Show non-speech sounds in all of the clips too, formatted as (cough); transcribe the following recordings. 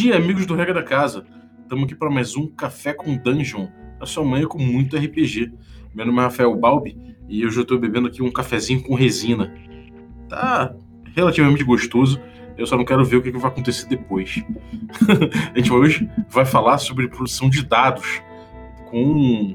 dia, amigos do Regra da Casa. Estamos aqui para mais um Café com Dungeon, a sua manhã com muito RPG. Meu nome é Rafael Balbi e hoje eu estou bebendo aqui um cafezinho com resina. Tá relativamente gostoso, eu só não quero ver o que vai acontecer depois. (laughs) a gente hoje vai falar sobre produção de dados com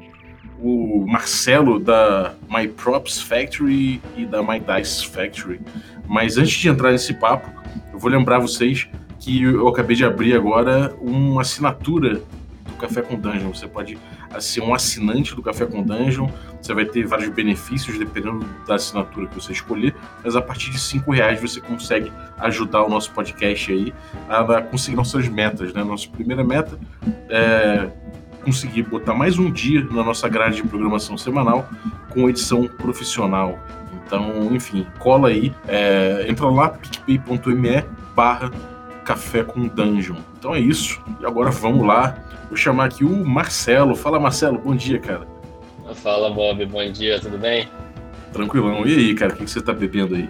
o Marcelo da My Props Factory e da My Dice Factory. Mas antes de entrar nesse papo, eu vou lembrar vocês que eu acabei de abrir agora uma assinatura do Café com Dungeon. Você pode ser um assinante do Café com Dungeon, você vai ter vários benefícios dependendo da assinatura que você escolher, mas a partir de cinco reais você consegue ajudar o nosso podcast aí a conseguir nossas metas, né? Nossa primeira meta é conseguir botar mais um dia na nossa grade de programação semanal com edição profissional. Então, enfim, cola aí, é, entra lá, picpay.me barra Café com Dungeon. Então é isso. E agora vamos lá. Vou chamar aqui o Marcelo. Fala, Marcelo. Bom dia, cara. Fala, Bob. Bom dia. Tudo bem? Tranquilão. E aí, cara? O que você tá bebendo aí?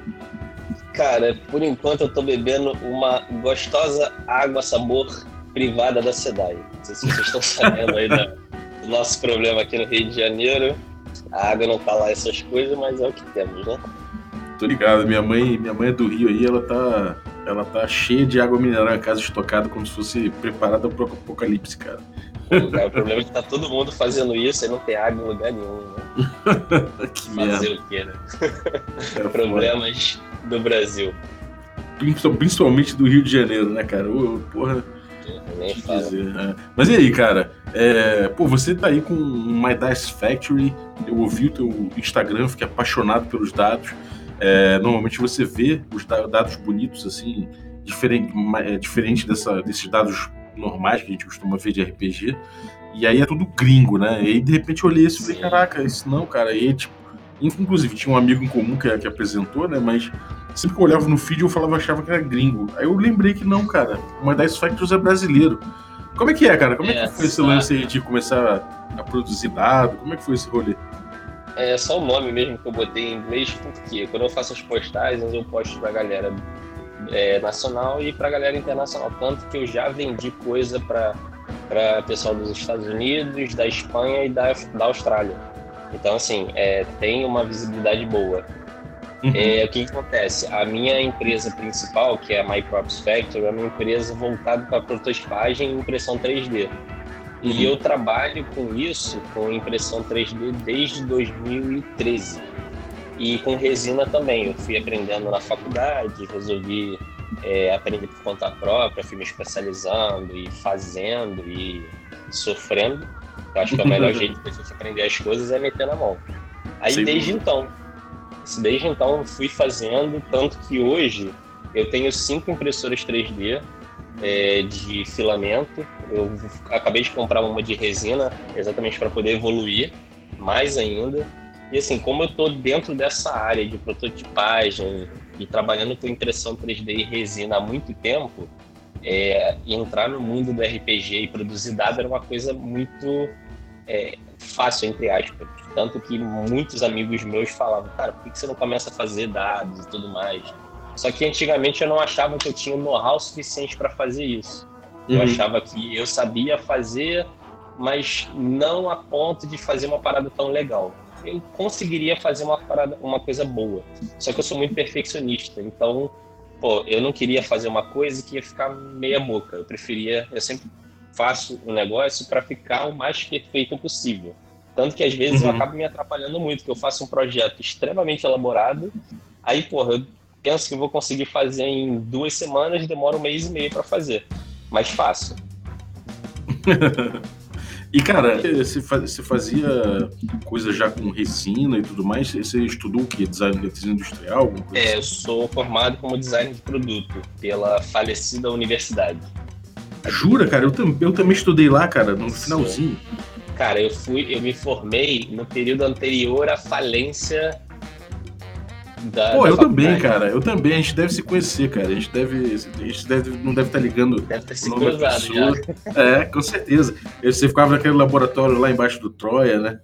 Cara, por enquanto eu tô bebendo uma gostosa água sabor privada da SEDAI. Não sei se vocês estão (laughs) sabendo aí do nosso problema aqui no Rio de Janeiro. A água não tá lá essas coisas, mas é o que temos, né? Tô ligado. Minha mãe, minha mãe é do Rio aí, ela tá ela tá cheia de água mineral em casa, estocada como se fosse preparada para o apocalipse, cara. o problema é que tá todo mundo fazendo isso e não tem água em lugar nenhum, né? (laughs) que Fazer merda. o quê, né? É Problemas do Brasil. Principalmente do Rio de Janeiro, né, cara? porra. Nem dizer, é. Mas e aí, cara? É, pô, você tá aí com My Dice Factory. Eu ouvi o teu Instagram, fiquei apaixonado pelos dados. É, normalmente você vê os dados bonitos, assim, diferente, é, diferente dessa, desses dados normais que a gente costuma ver de RPG. E aí é tudo gringo, né? E aí de repente eu olhei isso e falei, caraca, isso não, cara. E aí, tipo, inclusive tinha um amigo em comum que, que apresentou, né? Mas sempre que eu olhava no feed eu falava, achava que era gringo. Aí eu lembrei que não, cara. O My Dice Factors é brasileiro. Como é que é, cara? Como é, é que foi esse lance aí de começar a produzir dado? Como é que foi esse rolê? É só o nome mesmo que eu botei em inglês, porque quando eu faço as postagens, eu posto pra galera é, nacional e pra galera internacional. Tanto que eu já vendi coisa para pessoal dos Estados Unidos, da Espanha e da, da Austrália. Então, assim, é, tem uma visibilidade boa. Uhum. É, o que, que, acontece? A minha empresa principal, que é a My Crops Factory, é uma empresa voltada para prototipagem e impressão 3D. E eu trabalho com isso, com impressão 3D, desde 2013. E com resina também. Eu fui aprendendo na faculdade, resolvi é, aprender por conta própria, fui me especializando e fazendo e sofrendo. Eu acho que é o melhor (laughs) jeito de você aprender as coisas é meter na mão. Aí Sim. desde então, desde então fui fazendo, tanto que hoje eu tenho cinco impressoras 3D é, de filamento. Eu acabei de comprar uma de resina, exatamente para poder evoluir mais ainda. E assim, como eu estou dentro dessa área de prototipagem e trabalhando com impressão 3D e resina há muito tempo, é, entrar no mundo do RPG e produzir dado era uma coisa muito é, fácil, entre aspas. Tanto que muitos amigos meus falavam, cara, por que você não começa a fazer dados e tudo mais? Só que antigamente eu não achava que eu tinha o know-how suficiente para fazer isso. Eu uhum. achava que eu sabia fazer, mas não a ponto de fazer uma parada tão legal. Eu conseguiria fazer uma parada, uma coisa boa. Só que eu sou muito perfeccionista, então, pô, eu não queria fazer uma coisa que ia ficar meia boca. Eu preferia, eu sempre faço um negócio para ficar o mais perfeito possível. Tanto que às vezes uhum. eu acabo me atrapalhando muito, que eu faço um projeto extremamente elaborado, aí, porra, eu penso que vou conseguir fazer em duas semanas, demora um mês e meio para fazer. Mas fácil. (laughs) e, cara, você fazia coisa já com resina e tudo mais? Você estudou o que? Design, design industrial? É, assim? eu sou formado como design de produto pela falecida universidade. Jura, cara? Eu, tam, eu também estudei lá, cara, no finalzinho. Cara, eu fui, eu me formei no período anterior à falência da, Pô, da eu também, cara. Eu também. A gente deve se conhecer, cara. A gente deve. A gente deve, não deve estar tá ligando. Deve ter se cruzado já. É, com certeza. Você ficava naquele laboratório lá embaixo do Troia, né?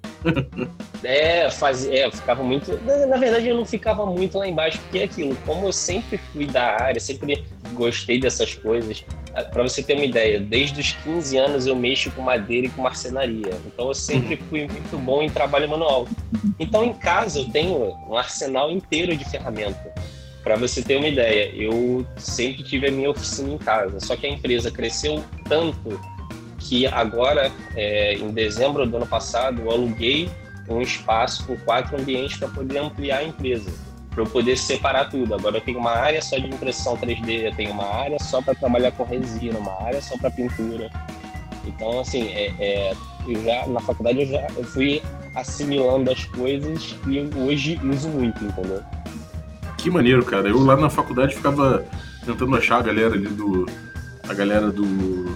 é, fazia, é, eu ficava muito. Na, na, verdade, eu não ficava muito lá embaixo, porque é aquilo, como eu sempre fui da área, sempre gostei dessas coisas. Ah, Para você ter uma ideia, desde os 15 anos eu mexo com madeira e com marcenaria. Então eu sempre uhum. fui muito bom em trabalho manual. Então em casa eu tenho um arsenal inteiro de ferramenta. Para você ter uma ideia, eu sempre tive a minha oficina em casa, só que a empresa cresceu tanto que agora, é, em dezembro do ano passado, eu aluguei um espaço com quatro ambientes para poder ampliar a empresa, para eu poder separar tudo. Agora eu tenho uma área só de impressão 3D, eu tenho uma área só para trabalhar com resina, uma área só para pintura. Então, assim, é, é, eu já, na faculdade eu já eu fui assimilando as coisas e hoje uso muito, entendeu? Que maneiro, cara. Eu lá na faculdade ficava tentando achar a galera ali do. A galera do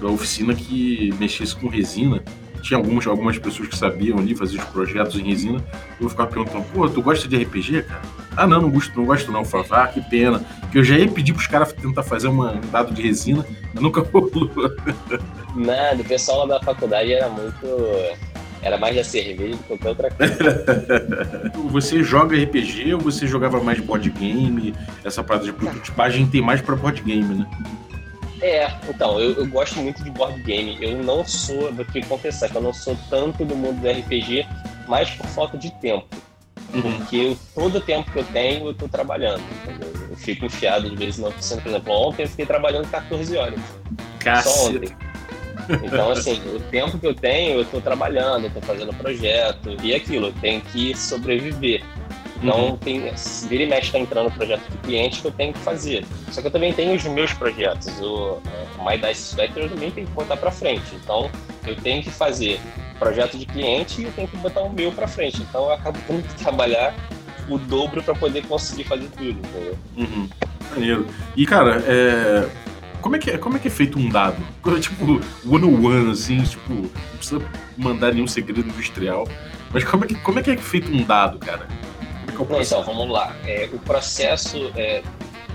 da oficina que mexesse com resina. Tinha algumas, algumas pessoas que sabiam ali fazer os projetos em resina. Eu ficava perguntando, pô, tu gosta de RPG, cara? Ah, não, não gosto, não gosto não. Falava, ah, que pena. Que eu já ia pedir pros caras tentar fazer uma, um dado de resina, mas nunca (laughs) rolou. Nada, o pessoal lá da faculdade era muito. Era mais da cerveja do que qualquer outra coisa. (laughs) você joga RPG ou você jogava mais board game? Essa parada de prototipagem tem mais pra board game, né? É, então, eu, eu, gosto muito de board game. Eu não sou, vou te confessar que eu não sou tanto do mundo do RPG, mais por falta de tempo. Uhum. Porque eu, todo o tempo que eu tenho, eu tô trabalhando. Entendeu? Eu fico enfiado de vez na oficina. Por exemplo, ontem eu fiquei trabalhando 14 horas. Caceta. Só ontem. Então, assim, o tempo que eu tenho, eu tô trabalhando, eu tô fazendo projeto. E aquilo, eu tenho que sobreviver. Então, uhum. tem, vira e mexe está entrando projeto de cliente que eu tenho que fazer. Só que eu também tenho os meus projetos. O, o My Dice Vector eu também tenho que botar para frente. Então, eu tenho que fazer projeto de cliente e eu tenho que botar o meu para frente. Então, eu acabo tendo que trabalhar o dobro para poder conseguir fazer tudo, entendeu? Uhum. Maneiro. E, cara, é... Como é, que é, como é que é feito um dado? (laughs) Tipo, one on one, assim, tipo, não precisa mandar nenhum segredo industrial. Mas como é que, como é, que é feito um dado, cara? Então, vamos lá. É, o processo, é,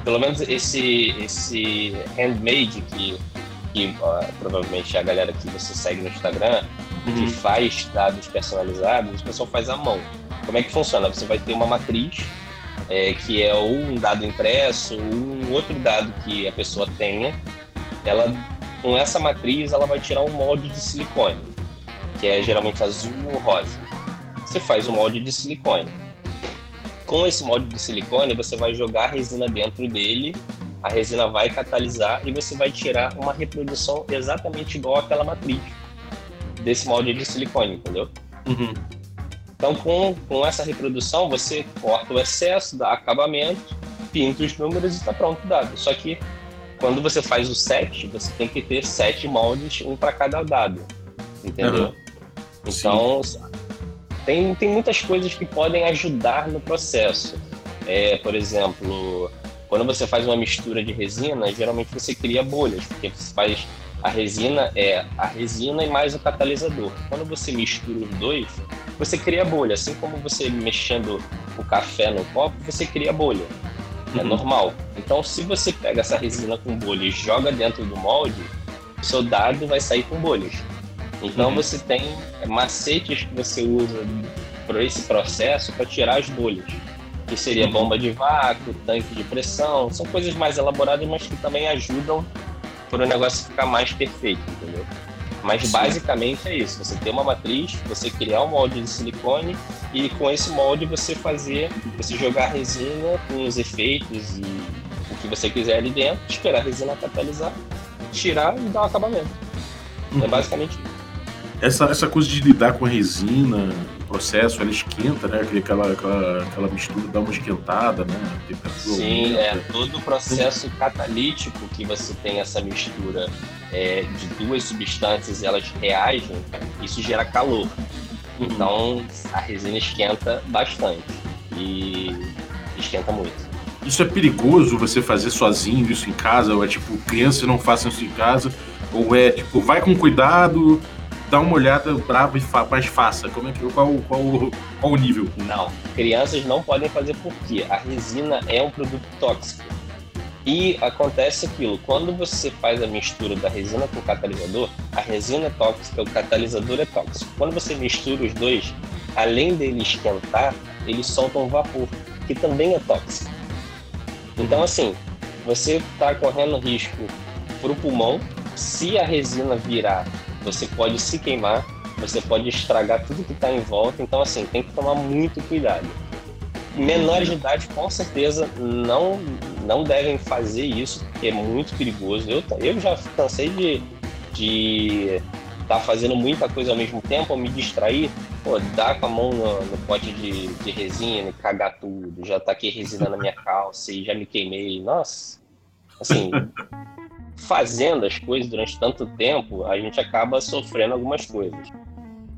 pelo menos esse, esse handmade que, que provavelmente a galera que você segue no Instagram, uhum. que faz dados personalizados, o pessoal faz à mão. Como é que funciona? Você vai ter uma matriz, é, que é ou um dado impresso, ou um outro dado que a pessoa tenha. Ela, com essa matriz, ela vai tirar um molde de silicone, que é geralmente azul ou rosa. Você faz o molde de silicone com esse molde de silicone, você vai jogar a resina dentro dele, a resina vai catalisar e você vai tirar uma reprodução exatamente igual àquela matriz desse molde de silicone, entendeu? Uhum. Então, com, com essa reprodução, você corta o excesso, dá acabamento, pinta os números e está pronto dado. Só que quando você faz o set, você tem que ter sete moldes, um para cada dado, entendeu? Uhum. Então, Sim. Tem, tem muitas coisas que podem ajudar no processo. É, por exemplo, quando você faz uma mistura de resina, geralmente você cria bolhas, porque você faz a resina é a resina e mais o catalisador. Quando você mistura os dois, você cria bolha. Assim como você mexendo o café no copo, você cria bolha. É uhum. normal. Então, se você pega essa resina com bolha e joga dentro do molde, o seu dado vai sair com bolhas. Então uhum. você tem macetes que você usa para esse processo para tirar as bolhas, que seria bomba de vácuo, tanque de pressão, são coisas mais elaboradas, mas que também ajudam para o negócio ficar mais perfeito, entendeu? Mas Sim. basicamente é isso: você ter uma matriz, você criar um molde de silicone e com esse molde você fazer, você jogar resina com os efeitos e o que você quiser ali dentro, esperar a resina catalisar, tirar e dar o um acabamento. É uhum. É basicamente isso. Essa, essa coisa de lidar com a resina, o processo, ela esquenta, né? Aquela, aquela, aquela mistura dá uma esquentada, né? Sim, é. Todo o processo catalítico que você tem essa mistura é, de duas substâncias elas reagem, isso gera calor. Uhum. Então a resina esquenta bastante e esquenta muito. Isso é perigoso você fazer sozinho isso em casa? Ou é tipo, crianças não façam isso em casa? Ou é tipo, vai com cuidado, dá uma olhada brava e fa mas faça. Como é que, qual, qual, qual o nível? Não, crianças não podem fazer porque a resina é um produto tóxico. E acontece aquilo, quando você faz a mistura da resina com o catalisador, a resina é tóxica, o catalisador é tóxico. Quando você mistura os dois, além dele esquentar, eles soltam vapor, que também é tóxico. Então, assim, você está correndo risco para o pulmão. Se a resina virar, você pode se queimar, você pode estragar tudo que está em volta. Então, assim, tem que tomar muito cuidado. Menores de idade, com certeza, não, não devem fazer isso, porque é muito perigoso. Eu, eu já cansei de de estar tá fazendo muita coisa ao mesmo tempo, me distrair, pô, dar com a mão no, no pote de, de resina, cagar tudo, já taquei resina na minha calça e já me queimei. Nossa, assim, (laughs) fazendo as coisas durante tanto tempo, a gente acaba sofrendo algumas coisas.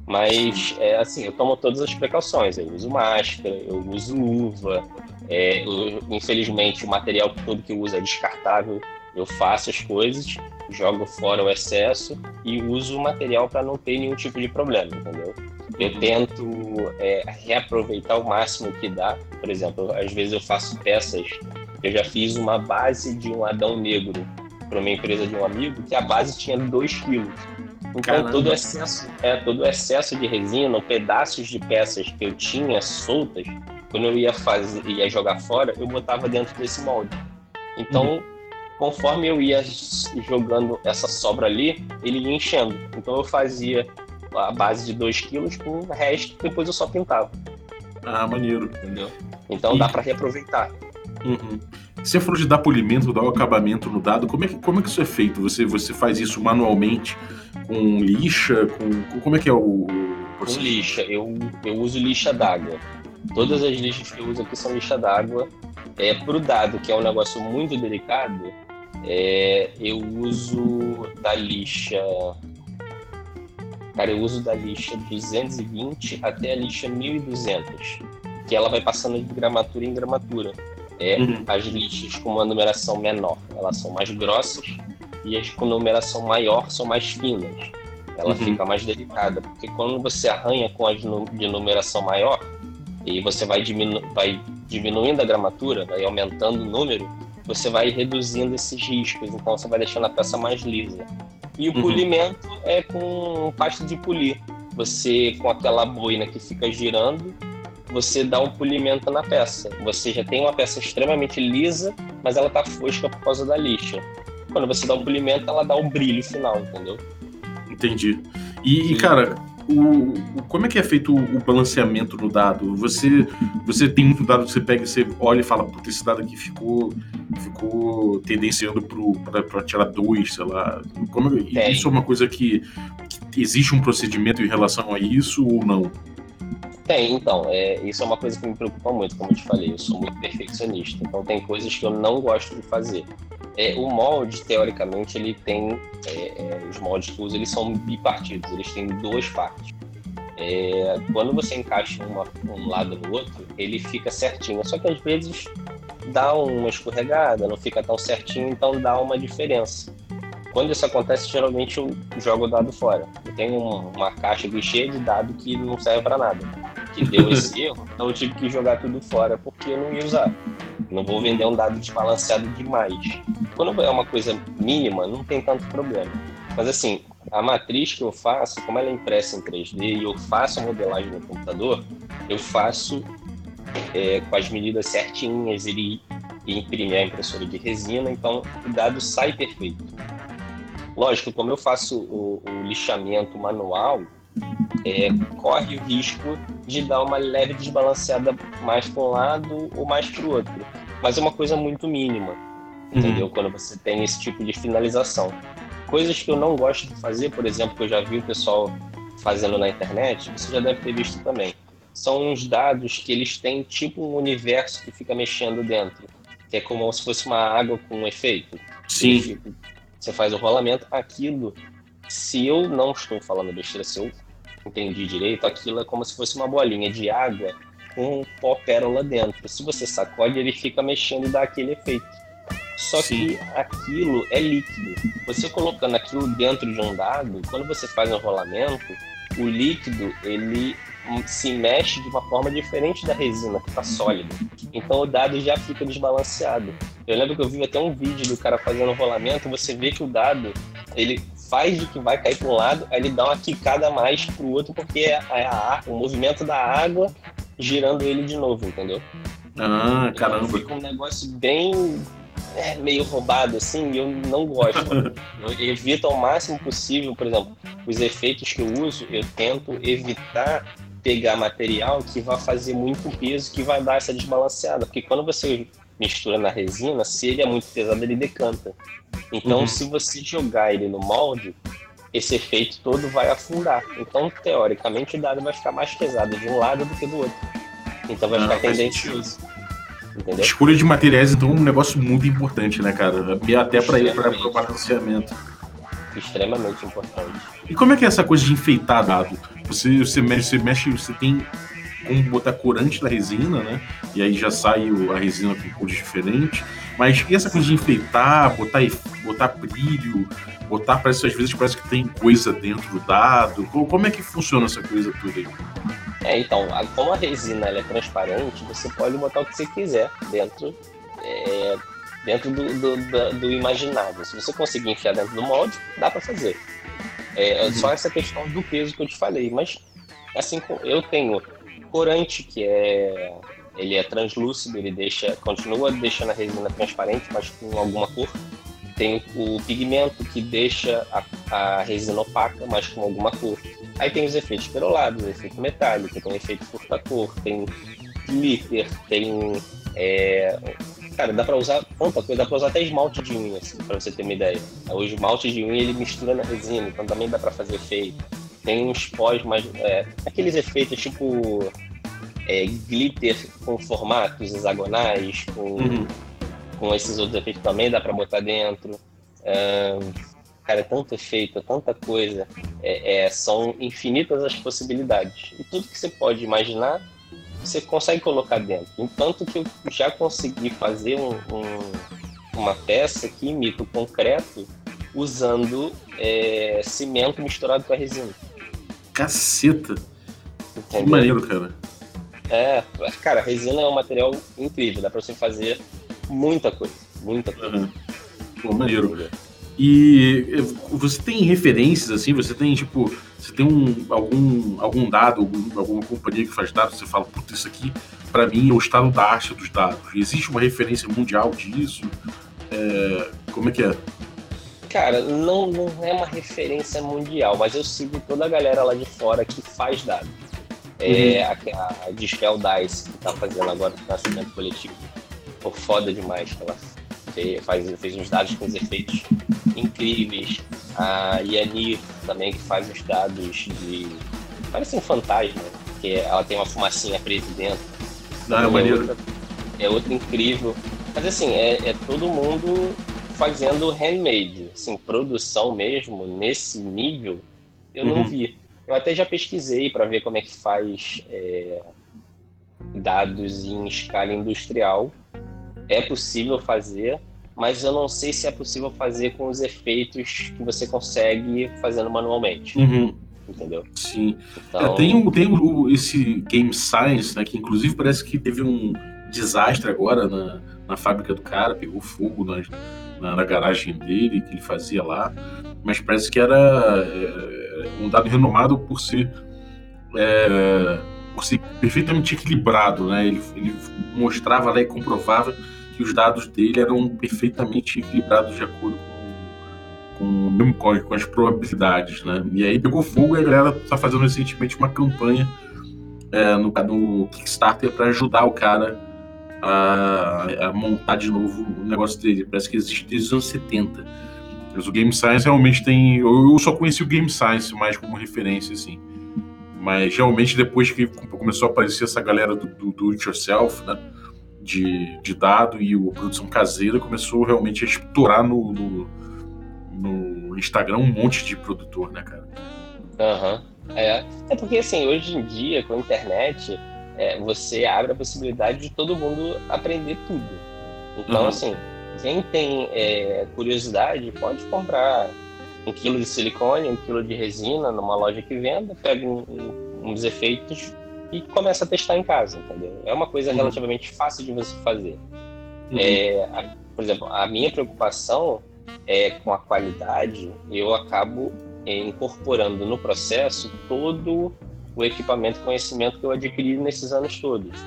Mas, é, assim, eu tomo todas as precauções. Eu uso máscara, eu uso luva. É, eu, infelizmente, o material todo que eu uso é descartável. Eu faço as coisas, jogo fora o excesso e uso o material para não ter nenhum tipo de problema, entendeu? Eu uhum. tento é, reaproveitar o máximo que dá. Por exemplo, às vezes eu faço peças. Eu já fiz uma base de um Adão Negro para uma empresa de um amigo que a base tinha 2 quilos. Então Caramba. todo excesso, é, todo excesso de resina, pedaços de peças que eu tinha soltas, quando eu ia fazer, ia jogar fora, eu botava dentro desse molde. Então, uhum. conforme eu ia jogando essa sobra ali, ele ia enchendo. Então eu fazia a base de 2 quilos com o resto, depois eu só pintava. Ah, maneiro. Entendeu? Então e... dá para reaproveitar. Uhum. Você falou de dar polimento, dar o acabamento no dado. Como é que, como é que isso é feito? Você, você faz isso manualmente com lixa? Com, como é que é o. Com lixa. Eu, eu uso lixa d'água. Todas as lixas que eu uso aqui são lixa d'água. É, Para o dado, que é um negócio muito delicado, é, eu uso da lixa. Cara, eu uso da lixa 220 até a lixa 1200, que ela vai passando de gramatura em gramatura é uhum. as lixas com uma numeração menor, elas são mais grossas e as com numeração maior são mais finas. Ela uhum. fica mais delicada, porque quando você arranha com as de numeração maior e você vai, diminu vai diminuindo a gramatura, vai aumentando o número, você vai reduzindo esses riscos, então você vai deixando a peça mais lisa. E o uhum. polimento é com pasta de polir. Você, com aquela boina que fica girando, você dá um polimento na peça. Você já tem uma peça extremamente lisa, mas ela tá fosca por causa da lixa. Quando você dá um polimento, ela dá o um brilho final, entendeu? Entendi. E, e cara, o, o, como é que é feito o, o, balanceamento no dado? Você, você tem muito dado que você pega, você olha e fala, puta, esse dado aqui ficou, ficou tendenciando para tirar dois, sei lá. Como, é, isso é uma coisa que, que existe um procedimento em relação a isso ou não? Tem, então, é, isso é uma coisa que me preocupa muito, como eu te falei, eu sou muito perfeccionista, então tem coisas que eu não gosto de fazer. É, o molde, teoricamente, ele tem, é, é os moldes que uso, eles são bipartidos, eles têm duas partes. É, quando você encaixa uma, um lado no outro, ele fica certinho, só que às vezes dá uma escorregada, não fica tão certinho, então dá uma diferença. Quando isso acontece, geralmente eu jogo o dado fora. Eu tenho uma caixa cheia de dado que não serve para nada que deu esse (laughs) erro, então eu tive que jogar tudo fora porque eu não ia usar. Não vou vender um dado desbalanceado demais. Quando é uma coisa mínima, não tem tanto problema. Mas assim, a matriz que eu faço, como ela é impressa em 3D e eu faço a modelagem no computador, eu faço é, com as medidas certinhas, ele imprime a impressora de resina, então o dado sai perfeito. Lógico, como eu faço o, o lixamento manual, é, corre o risco de dar uma leve desbalanceada mais para um lado ou mais para o outro. Mas é uma coisa muito mínima, entendeu? Uhum. Quando você tem esse tipo de finalização. Coisas que eu não gosto de fazer, por exemplo, que eu já vi o pessoal fazendo na internet, você já deve ter visto também. São uns dados que eles têm tipo um universo que fica mexendo dentro, que é como se fosse uma água com um efeito. Sim. Você faz o rolamento, aquilo se eu não estou falando besteira, se eu entendi direito, aquilo é como se fosse uma bolinha de água com um pó pérola dentro. Se você sacode, ele fica mexendo e dá aquele efeito. Só Sim. que aquilo é líquido. Você colocando aquilo dentro de um dado, quando você faz um rolamento, o líquido ele se mexe de uma forma diferente da resina que está sólida. Então o dado já fica desbalanceado. Eu lembro que eu vi até um vídeo do cara fazendo rolamento, você vê que o dado, ele faz de que vai cair para um lado, aí ele dá uma quicada a mais pro outro, porque é, a, a, o movimento da água girando ele de novo, entendeu? Ah, então caramba. fica um negócio bem é, meio roubado, assim, e eu não gosto. (laughs) eu evito ao máximo possível, por exemplo, os efeitos que eu uso, eu tento evitar pegar material que vai fazer muito peso, que vai dar essa desbalanceada. Porque quando você mistura na resina, se ele é muito pesado, ele decanta. Então, uhum. se você jogar ele no molde, esse efeito todo vai afundar. Então, teoricamente, o dado vai ficar mais pesado de um lado do que do outro. Então, vai ah, ficar tendencioso. Entendeu? Escolha de materiais, então, é um negócio muito importante, né, cara? Até para ir para o balanceamento. Extremamente importante. E como é que é essa coisa de enfeitar dado? Você, você, mexe, você mexe, você tem como botar corante da resina, né? E aí já sai a resina com cores diferentes. Mas e essa coisa de enfeitar, botar, botar brilho, botar, parece às vezes parece que tem coisa dentro do dado. Como é que funciona essa coisa toda aí? É, então, como a resina é transparente, você pode botar o que você quiser dentro, é, dentro do, do, do, do, imaginável. Se você conseguir enfiar dentro do molde, dá para fazer. É, é uhum. só essa questão do peso que eu te falei. Mas, assim, eu tenho corante, que é ele é translúcido, ele deixa, continua deixando a resina transparente, mas com alguma cor. Tem o pigmento que deixa a, a resina opaca, mas com alguma cor. Aí tem os efeitos perolados, efeito metálico, tem efeito furta-cor, tem glitter, tem. É... Cara, dá pra usar tanta coisa, dá pra usar até esmalte de unha, assim, pra você ter uma ideia. O esmalte de unha ele mistura na resina, então também dá pra fazer efeito. Tem uns pós, mas. É, aqueles efeitos tipo é, glitter com formatos hexagonais, com, uhum. com esses outros efeitos também dá para botar dentro. É, cara, é tanto efeito, é tanta coisa. É, é, são infinitas as possibilidades. E tudo que você pode imaginar, você consegue colocar dentro. Entanto que eu já consegui fazer um, um, uma peça que imita o concreto usando é, cimento misturado com a resina. Caceta! Entendeu? Que maneiro, cara. É, cara, a resina é um material incrível, dá pra você fazer muita coisa, muita coisa. Uhum. Pô, maneiro. E você tem referências, assim, você tem, tipo, você tem um, algum, algum dado, algum, alguma companhia que faz dados, você fala, puta, isso aqui, para mim, é o estado da arte dos dados. Existe uma referência mundial disso? É, como é que é? Cara, não, não é uma referência mundial, mas eu sigo toda a galera lá de fora que faz dados. É, uhum. a, a Dispel Dice, que tá fazendo agora o financiamento coletivo. Pô, foda demais. Ela fez, faz, fez uns dados com os efeitos incríveis. A Yanir também, que faz os dados de. Parece um fantasma, que ela tem uma fumacinha presa dentro. Não, é, é outra, é outra incrível. Mas assim, é, é todo mundo fazendo handmade. Assim, produção mesmo, nesse nível, eu uhum. não vi. Eu até já pesquisei para ver como é que faz é, dados em escala industrial. É possível fazer, mas eu não sei se é possível fazer com os efeitos que você consegue fazendo manualmente. Uhum. Entendeu? Sim. Então... É, tem tem o, esse Game Science, né, que inclusive parece que teve um desastre agora na, na fábrica do cara, pegou fogo na, na, na garagem dele, que ele fazia lá, mas parece que era. É, um dado renomado por ser, é, por ser perfeitamente equilibrado. Né? Ele, ele mostrava lá e comprovava que os dados dele eram perfeitamente equilibrados de acordo com, com, com as probabilidades. Né? E aí pegou fogo e a galera está fazendo recentemente uma campanha é, no, no Kickstarter para ajudar o cara a, a, montar de novo o negócio dele. Parece que existe desde os anos 70 mas o Game Science realmente tem. Eu só conheci o Game Science mais como referência, assim. Mas realmente depois que começou a aparecer essa galera do, do, do it yourself, né? De, de dado e a produção caseira começou realmente a estourar no, no, no Instagram um monte de produtor, né, cara? Aham. Uhum. É. é porque assim, hoje em dia, com a internet, é, você abre a possibilidade de todo mundo aprender tudo. Então, uhum. assim, quem tem é, curiosidade pode comprar um quilo de silicone, um quilo de resina numa loja que venda, pega um, um, uns efeitos e começa a testar em casa, entendeu? É uma coisa uhum. relativamente fácil de você fazer. Uhum. É, a, por exemplo, a minha preocupação é com a qualidade, eu acabo incorporando no processo todo o equipamento e conhecimento que eu adquiri nesses anos todos.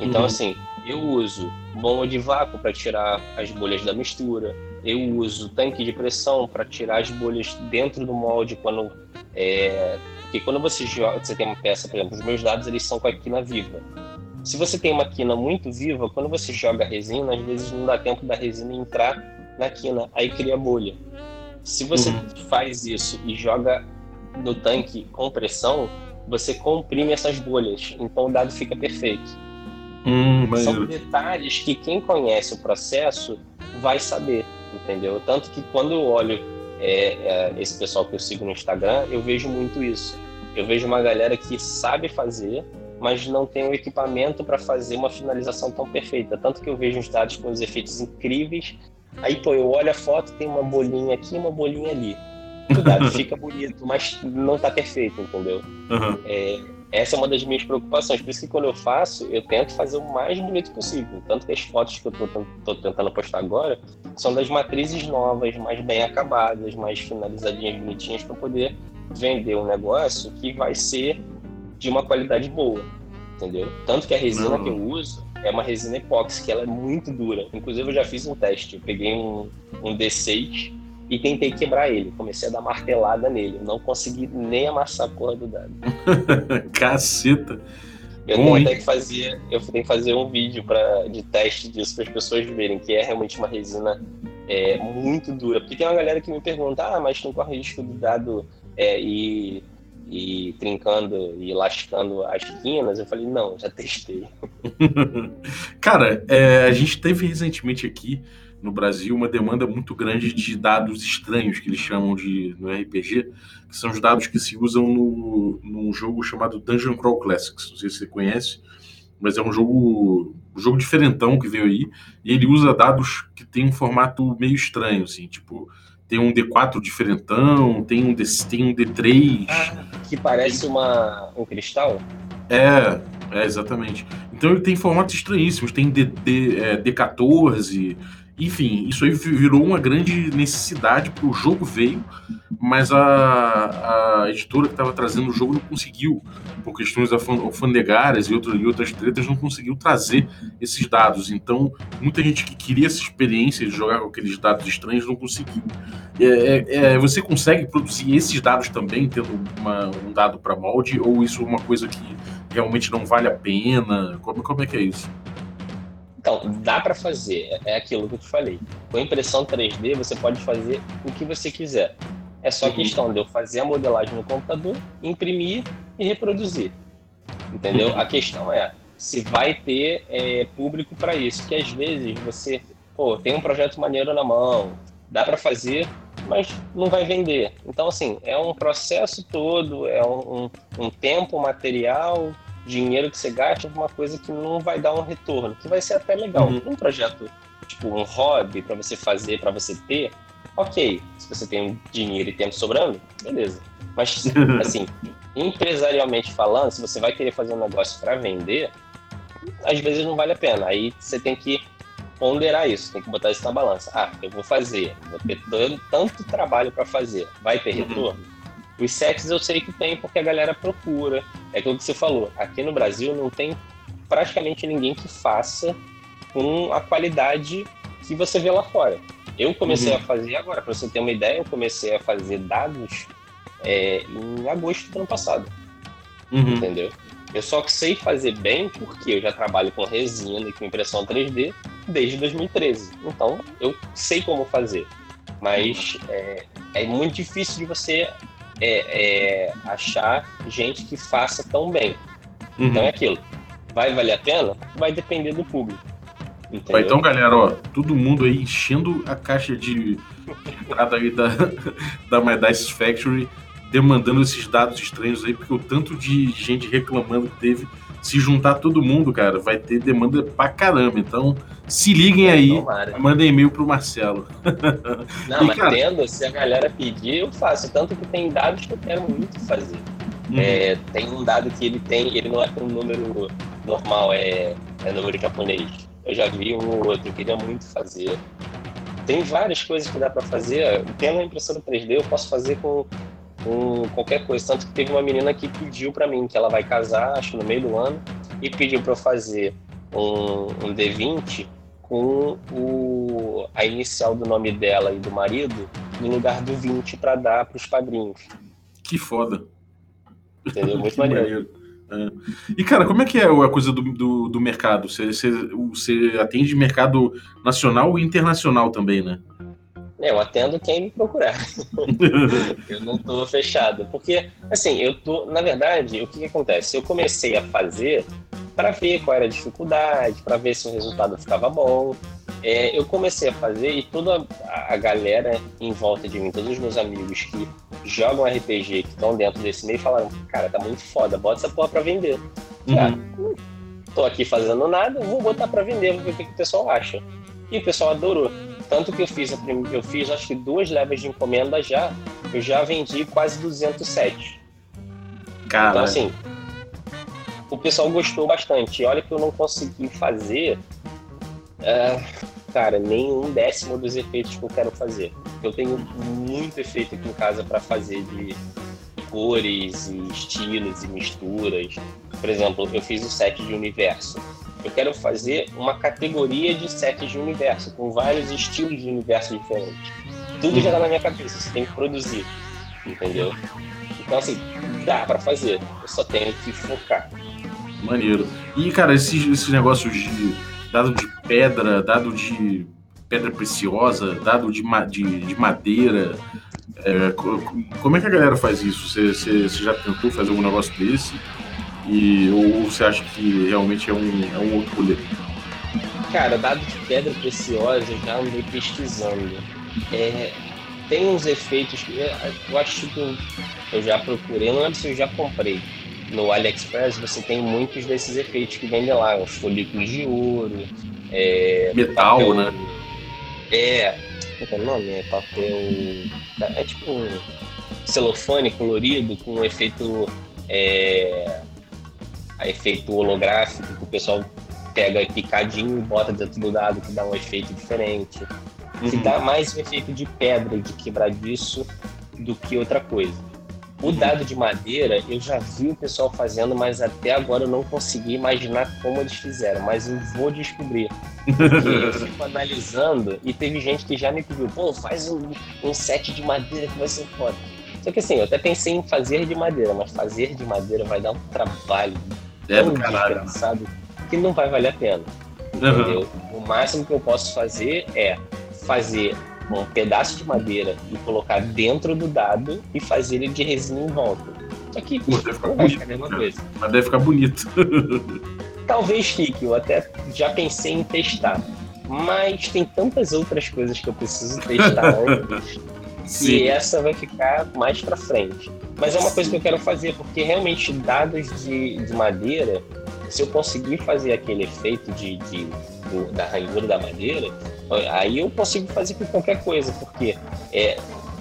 Então, uhum. assim, eu uso bomba de vácuo para tirar as bolhas da mistura, eu uso tanque de pressão para tirar as bolhas dentro do molde quando é, porque quando você joga, você tem uma peça, por exemplo, os meus dados eles são com a quina viva. Se você tem uma quina muito viva, quando você joga a resina, às vezes não dá tempo da resina entrar na quina, aí cria bolha. Se você uhum. faz isso e joga no tanque com pressão, você comprime essas bolhas, então o dado fica perfeito. Hum, São detalhes que quem conhece o processo vai saber, entendeu? Tanto que quando eu olho é, é, esse pessoal que eu sigo no Instagram, eu vejo muito isso. Eu vejo uma galera que sabe fazer, mas não tem o equipamento para fazer uma finalização tão perfeita. Tanto que eu vejo os dados com os efeitos incríveis. Aí, pô, eu olho a foto, tem uma bolinha aqui uma bolinha ali. Cuidado, fica bonito, mas não está perfeito, entendeu? Uhum. É, essa é uma das minhas preocupações. Por isso que quando eu faço, eu tento fazer o mais bonito possível. Tanto que as fotos que eu estou tentando postar agora são das matrizes novas, mais bem acabadas, mais finalizadinhas, bonitinhas, para poder vender um negócio que vai ser de uma qualidade boa, entendeu? Tanto que a resina que eu uso é uma resina epóxi, que ela é muito dura. Inclusive, eu já fiz um teste. Eu peguei um, um D6 e tentei quebrar ele. Comecei a dar martelada nele. Não consegui nem amassar a porra do dado. (laughs) Caceta! Eu tenho até que fazer, eu tenho que fazer um vídeo pra, de teste disso para as pessoas verem que é realmente uma resina é, muito dura. Porque tem uma galera que me pergunta, ah, mas não corre risco do dado é, ir, ir trincando e lascando as quinas? Eu falei, não, já testei. (laughs) Cara, é, a gente teve recentemente aqui no Brasil uma demanda muito grande de dados estranhos, que eles chamam de no RPG, que são os dados que se usam no, num jogo chamado Dungeon Crawl Classics. Não sei se você conhece, mas é um jogo, um jogo diferentão que veio aí, e ele usa dados que tem um formato meio estranho, assim, tipo, tem um D4 diferentão, tem um, D, tem um D3. Ah, que parece uma, um cristal? É, é, exatamente. Então ele tem formatos estranhíssimos, tem D, D, é, D14, enfim, isso aí virou uma grande necessidade para o jogo veio, mas a, a editora que estava trazendo o jogo não conseguiu, por questões alfandegárias e, outras, e outras tretas, não conseguiu trazer esses dados. Então, muita gente que queria essa experiência de jogar com aqueles dados estranhos não conseguiu. É, é, é você consegue produzir esses dados também, tendo uma, um dado para molde, ou isso é uma coisa que realmente não vale a pena? Como, como é que é isso? Então, dá para fazer, é aquilo que eu te falei. Com impressão 3D, você pode fazer o que você quiser. É só uhum. questão de eu fazer a modelagem no computador, imprimir e reproduzir. Entendeu? Uhum. A questão é se vai ter é, público para isso. Que às vezes você, pô, tem um projeto maneiro na mão, dá para fazer, mas não vai vender. Então, assim, é um processo todo, é um, um, um tempo material dinheiro que você gasta uma coisa que não vai dar um retorno, que vai ser até legal. Uhum. Um projeto, tipo um hobby para você fazer, para você ter, ok. Se você tem dinheiro e tempo sobrando, beleza. Mas, (laughs) assim, empresarialmente falando, se você vai querer fazer um negócio para vender, às vezes não vale a pena. Aí você tem que ponderar isso, tem que botar isso na balança. Ah, eu vou fazer, vou ter tanto trabalho para fazer, vai ter uhum. retorno? Os sets eu sei que tem porque a galera procura. É aquilo que você falou. Aqui no Brasil não tem praticamente ninguém que faça com a qualidade que você vê lá fora. Eu comecei uhum. a fazer agora, para você ter uma ideia, eu comecei a fazer dados é, em agosto do ano passado. Uhum. Entendeu? Eu só sei fazer bem porque eu já trabalho com resina e com impressão 3D desde 2013. Então eu sei como fazer. Mas é, é muito difícil de você é, é achar gente que faça tão bem. Uhum. Então é aquilo. Vai valer a pena? Vai depender do público. Entendeu? Então, galera, ó, todo mundo aí enchendo a caixa de entrada aí da, (laughs) da My Dice Factory, demandando esses dados estranhos aí, porque o tanto de gente reclamando que teve se juntar todo mundo, cara, vai ter demanda pra caramba. Então, se liguem aí, Tomara. mandem e-mail pro Marcelo. (laughs) Não, e, mas cara... tendo, se a galera pedir, eu faço. Tanto que tem dados que eu quero muito fazer. Uhum. É, tem um dado que ele tem, ele não é com um número normal, é, é número japonês. Eu já vi um ou outro, eu queria muito fazer. tem várias coisas que dá para fazer. Pela impressora 3D eu posso fazer com, com qualquer coisa. Tanto que teve uma menina que pediu para mim que ela vai casar, acho no meio do ano, e pediu para eu fazer um, um D20 com o, a inicial do nome dela e do marido no lugar do 20 para dar para os padrinhos. Que foda. Entendeu? (laughs) Muito maneiro. maneiro. É. E, cara, como é que é a coisa do, do, do mercado? Você, você, você, atende mercado nacional e internacional também, né? É, eu atendo quem me procurar. (laughs) eu não tô fechado. Porque, assim, eu tô. Na verdade, o que, que acontece? Eu comecei a fazer para ver qual era a dificuldade, para ver se o resultado ficava bom. É, eu comecei a fazer e toda a, a galera em volta de mim, todos os meus amigos que jogam RPG, que estão dentro desse meio, falaram: Cara, tá muito foda, bota essa porra pra vender. Uhum. Ah, tô aqui fazendo nada, vou botar pra vender, vou ver o que, que o pessoal acha. E o pessoal adorou. Tanto que eu fiz, eu fiz acho que duas levas de encomenda já, eu já vendi quase 200 sets. Cara. Então, assim, o pessoal gostou bastante. Olha que eu não consegui fazer, uh, cara, nem um décimo dos efeitos que eu quero fazer. Eu tenho muito efeito aqui em casa para fazer de cores e estilos e misturas. Por exemplo, eu fiz o set de universo. Eu quero fazer uma categoria de sets de universo, com vários estilos de universo diferentes. Tudo já tá na minha cabeça, você tem que produzir, entendeu? Então, assim, dá para fazer, eu só tenho que focar. Maneiro. E, cara, esses, esses negócios de dado de pedra, dado de pedra preciosa, dado de, de, de madeira, é, como é que a galera faz isso? Você, você, já tentou fazer algum negócio desse? E, ou você acha que realmente é um, é um outro rolê? Cara, dado de pedra preciosa, eu já andei pesquisando. É, tem uns efeitos que eu acho que eu já procurei, não lembro se eu já comprei no AliExpress você tem muitos desses efeitos que vendem lá, os folículos de ouro, é, metal, papel, né? É, qual é o nome? É papel. É tipo um celofane colorido com um efeito. É, efeito holográfico que o pessoal pega picadinho e bota dentro do dado que dá um efeito diferente. Uhum. Que dá mais um efeito de pedra, de quebradiço, do que outra coisa. O dado de madeira, eu já vi o pessoal fazendo, mas até agora eu não consegui imaginar como eles fizeram, mas eu vou descobrir. Porque eu fico analisando e teve gente que já me pediu, pô, faz um, um set de madeira que vai ser foda. Só que assim, eu até pensei em fazer de madeira, mas fazer de madeira vai dar um trabalho é tão desgraçado que não vai valer a pena. (laughs) Entendeu? Uhum. O máximo que eu posso fazer é fazer um pedaço de madeira e colocar dentro do dado e fazer ele de resina em volta. Só que deve ficar bonito, a mesma né? coisa. Mas deve ficar bonito. (laughs) Talvez fique, eu até já pensei em testar. Mas tem tantas outras coisas que eu preciso testar (laughs) antes. e essa vai ficar mais para frente. Mas é uma coisa que eu quero fazer, porque realmente dados de, de madeira, se eu conseguir fazer aquele efeito de, de do, da ranhura da madeira, aí eu consigo fazer com qualquer coisa, porque é,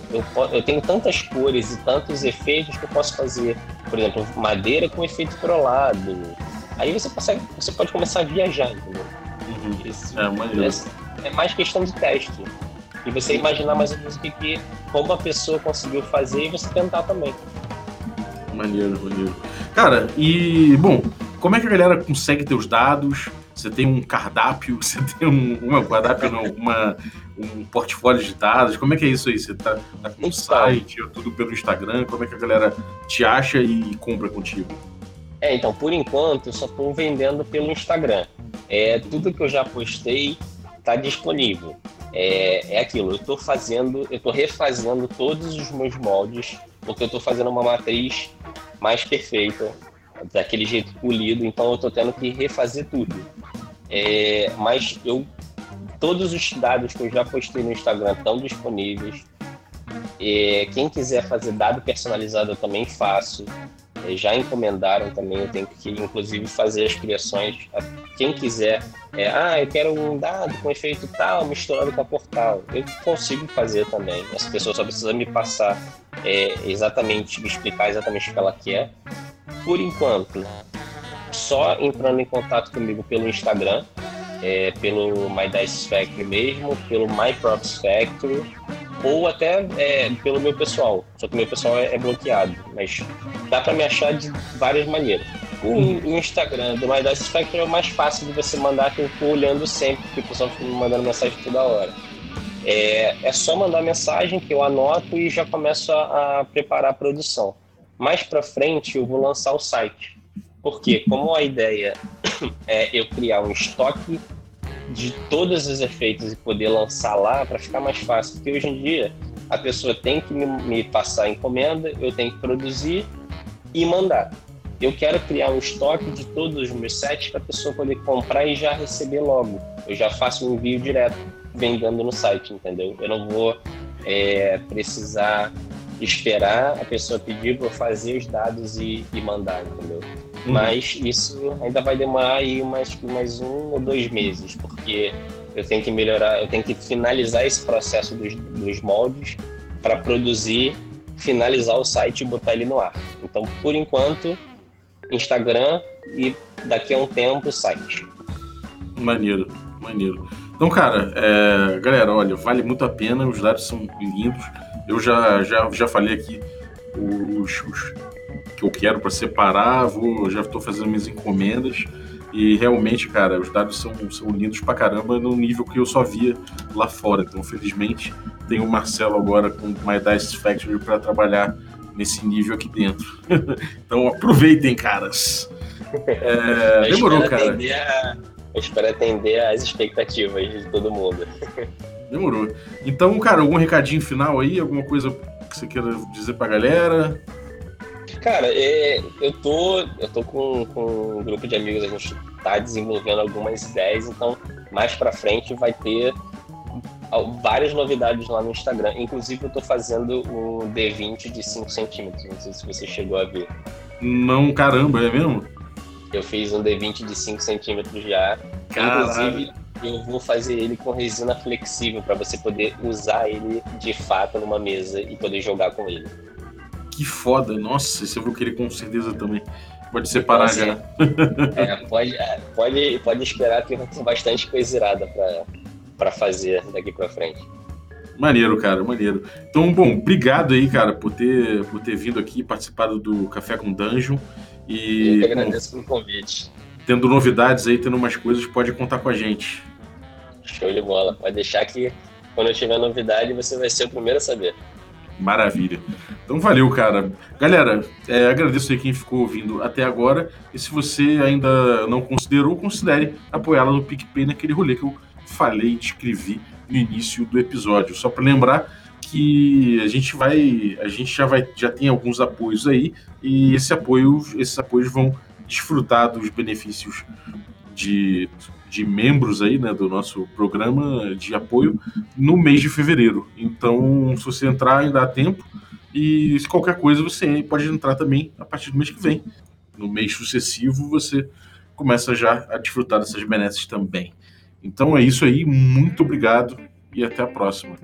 eu, eu, tenho tantas cores e tantos efeitos que eu posso fazer, por exemplo, madeira com efeito crolado. Aí você, consegue, você pode começar a viajar, entendeu? Uhum. É, é, é, mais questão de teste. E você imaginar mais ou menos o que, que como a pessoa conseguiu fazer e você tentar também. Maneiro, maneiro. Cara, e bom, como é que a galera consegue ter os dados? Você tem um cardápio, (laughs) você tem um, uma cardápio, não, uma, um portfólio de dados. Como é que é isso aí? Você tá, tá com um então. site, ou tudo pelo Instagram? Como é que a galera te acha e compra contigo? É, então, por enquanto, eu só estou vendendo pelo Instagram. É, tudo que eu já postei está disponível. É, é aquilo, eu estou fazendo, eu estou refazendo todos os meus moldes, porque eu estou fazendo uma matriz mais perfeita, daquele jeito polido, então eu estou tendo que refazer tudo. É, mas eu todos os dados que eu já postei no Instagram estão disponíveis. É, quem quiser fazer dado personalizado eu também faço. Já encomendaram também, eu tenho que inclusive fazer as criações. Quem quiser, é, ah, eu quero um dado com efeito tal, misturado com a portal. Eu consigo fazer também. As pessoas só precisam me passar é, exatamente, me explicar exatamente o que ela quer. Por enquanto, só entrando em contato comigo pelo Instagram. É, pelo My Dice Factory mesmo, pelo My Props Factory, ou até é, pelo meu pessoal. Só que meu pessoal é, é bloqueado, mas dá para me achar de várias maneiras. O, o, Instagram do My Dice Factory é o mais fácil de você mandar, que eu estou olhando sempre, porque o pessoal fica me mandando mensagem toda hora. É, é só mandar mensagem que eu anoto e já começo a, a preparar a produção. Mais para frente eu vou lançar o site. Porque como a ideia é eu criar um estoque de todos os efeitos e poder lançar lá para ficar mais fácil, porque hoje em dia a pessoa tem que me, me passar a encomenda, eu tenho que produzir e mandar. Eu quero criar um estoque de todos os meus sets para a pessoa poder comprar e já receber logo. Eu já faço um envio direto vendendo no site, entendeu? Eu não vou é, precisar esperar a pessoa pedir para fazer os dados e, e mandar, entendeu? Uhum. Mas isso ainda vai demorar aí mais, mais um ou dois meses, porque eu tenho que melhorar, eu tenho que finalizar esse processo dos, dos moldes para produzir, finalizar o site e botar ele no ar. Então, por enquanto, Instagram e daqui a um tempo o site. Maneiro, maneiro. Então, cara, é, galera, olha, vale muito a pena, os dados são lindos. Eu já, já, já falei aqui os, os que eu quero para separar, vou, já estou fazendo minhas encomendas. E realmente, cara, os dados são, são lindos pra caramba no nível que eu só via lá fora. Então, felizmente, tem o Marcelo agora com My Dice Factory para trabalhar nesse nível aqui dentro. (laughs) então, aproveitem, caras. É, (laughs) demorou, cara. A eu espero atender às expectativas de todo mundo. (laughs) Demorou. Então, cara, algum recadinho final aí? Alguma coisa que você queira dizer pra galera? Cara, é, eu tô, eu tô com, com um grupo de amigos, a gente tá desenvolvendo algumas ideias, então mais pra frente vai ter várias novidades lá no Instagram. Inclusive, eu tô fazendo um D20 de 5 centímetros. Não sei se você chegou a ver. Não, caramba, é mesmo? Eu fiz um D20 de 5 centímetros já. Caralho. Inclusive, eu vou fazer ele com resina flexível para você poder usar ele de fato numa mesa e poder jogar com ele. Que foda, nossa, esse eu vou querer com certeza também. Pode separar então, já. É, pode, é, pode, pode esperar que ter bastante coisa irada para fazer daqui para frente. Maneiro, cara, maneiro. Então, bom, obrigado aí, cara, por ter, por ter vindo aqui, participado do Café com Dungeon. E, Eu que agradeço bom, pelo convite. Tendo novidades aí, tendo mais coisas, pode contar com a gente. Show de bola. Pode deixar que quando eu tiver novidade, você vai ser o primeiro a saber. Maravilha. Então valeu, cara. Galera, é, agradeço aí quem ficou ouvindo até agora. E se você ainda não considerou, considere apoiá-la no PicPay naquele rolê que eu falei, descrevi no início do episódio. Só para lembrar que a gente vai, a gente já vai, já tem alguns apoios aí e esse apoio, esses apoios vão desfrutar dos benefícios de, de membros aí, né, do nosso programa de apoio no mês de fevereiro. Então, se você entrar, ainda há tempo. E se qualquer coisa, você pode entrar também a partir do mês que vem. No mês sucessivo, você começa já a desfrutar dessas benesses também. Então é isso aí, muito obrigado e até a próxima.